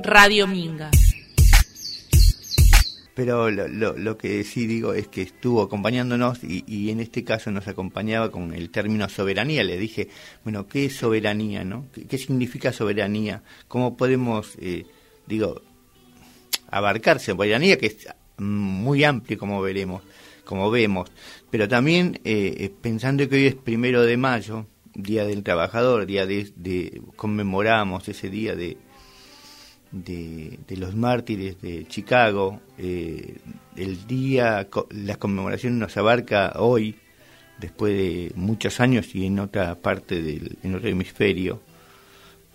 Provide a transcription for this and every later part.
Radio Minga. Pero lo, que sí digo es que estuvo acompañándonos y, en este caso nos acompañaba con el término soberanía. Le dije, bueno, ¿qué es soberanía? no ¿Qué, significa soberanía? ¿Cómo podemos, eh, digo, abarcar soberanía, que es muy amplio como veremos, como vemos? Pero también eh, eh, pensando que hoy es primero de mayo, Día del Trabajador, día de conmemoramos ese día de, de, los mártires de Chicago. Eh, el día, la conmemoración nos abarca hoy, después de muchos años y en otra parte del en otro hemisferio,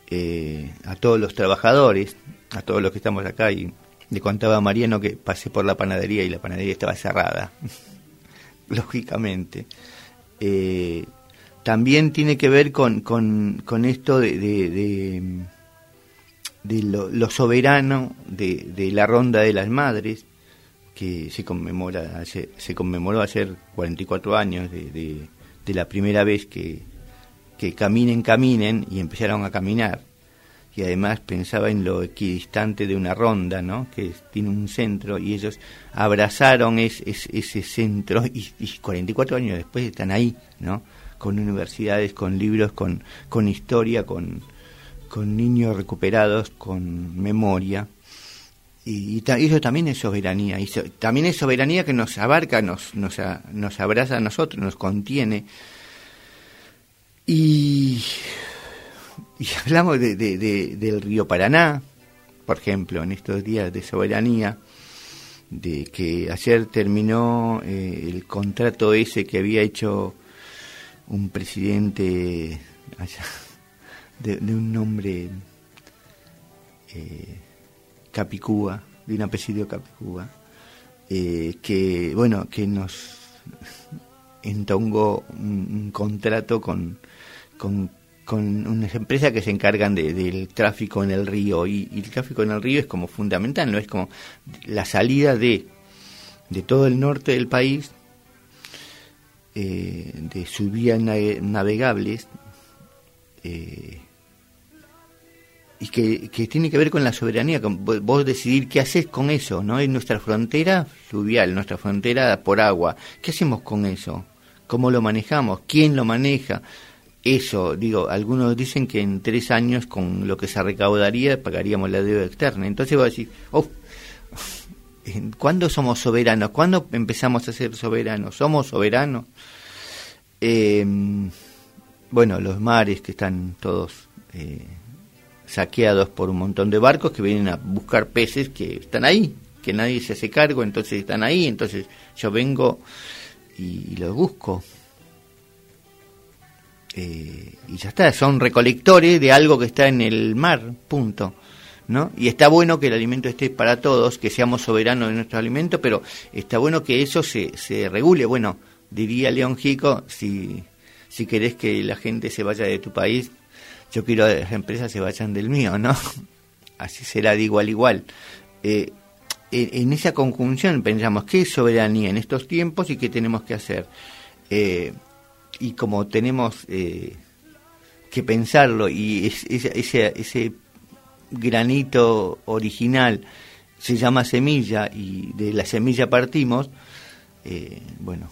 eh, a todos los trabajadores, a todos los que estamos acá. Y le contaba a Mariano que pasé por la panadería y la panadería estaba cerrada, lógicamente. Eh, también tiene que ver con, con, esto de de lo, soberano de, de, la ronda de las madres que se conmemora se conmemoró ayer 44 años de, de, la primera vez que, que caminen caminen y empezaron a caminar y además pensaba en lo equidistante de una ronda, ¿no? que tiene un centro, y ellos abrazaron ese centro y, y, 44 años después están ahí, ¿no? con universidades, con libros, con, con historia, con, con niños recuperados con memoria. Y, eso también es soberanía. Y también es soberanía que nos abarca, nos, nos, abraza a nosotros, nos contiene. Y, y hablamos de, del río Paraná, por ejemplo, en estos días de soberanía, de que ayer terminó eh, el contrato ese que había hecho un presidente allá de, un nombre eh, Capicúa, de un apellido Capicúa, eh, que, bueno, que nos entongó un, contrato con, con, unas empresas que se encargan del tráfico en el río. Y, el tráfico en el río es como fundamental, no es como la salida de, de todo el norte del país, eh, de sus vías navegables, eh, y que, tiene que ver con la soberanía, con vos decidir qué haces con eso, ¿no? Es nuestra frontera fluvial, nuestra frontera por agua. ¿Qué hacemos con eso? ¿Cómo lo manejamos? ¿Quién lo maneja? Eso, digo, algunos dicen que en tres años con lo que se recaudaría pagaríamos la deuda externa. Entonces vos decís, oh, ¿cuándo somos soberanos? ¿Cuándo empezamos a ser soberanos? ¿Somos soberanos? Eh, bueno, los mares que están todos... Eh, saqueados por un montón de barcos que vienen a buscar peces que están ahí, que nadie se hace cargo, entonces están ahí, entonces yo vengo y, los busco. Eh, y ya está, son recolectores de algo que está en el mar, punto. ¿No? Y está bueno que el alimento esté para todos, que seamos soberanos de nuestro alimento, pero está bueno que eso se, se regule. Bueno, diría León Jico, si, si querés que la gente se vaya de tu país, yo quiero que las empresas se vayan del mío, ¿no? Así será de igual igual. Eh, en, esa conjunción pensamos qué es soberanía en estos tiempos y qué tenemos que hacer. Eh, y como tenemos eh, que pensarlo y ese, ese granito original se llama semilla y de la semilla partimos, bueno,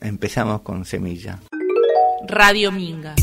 empezamos con semilla. Radio Minga.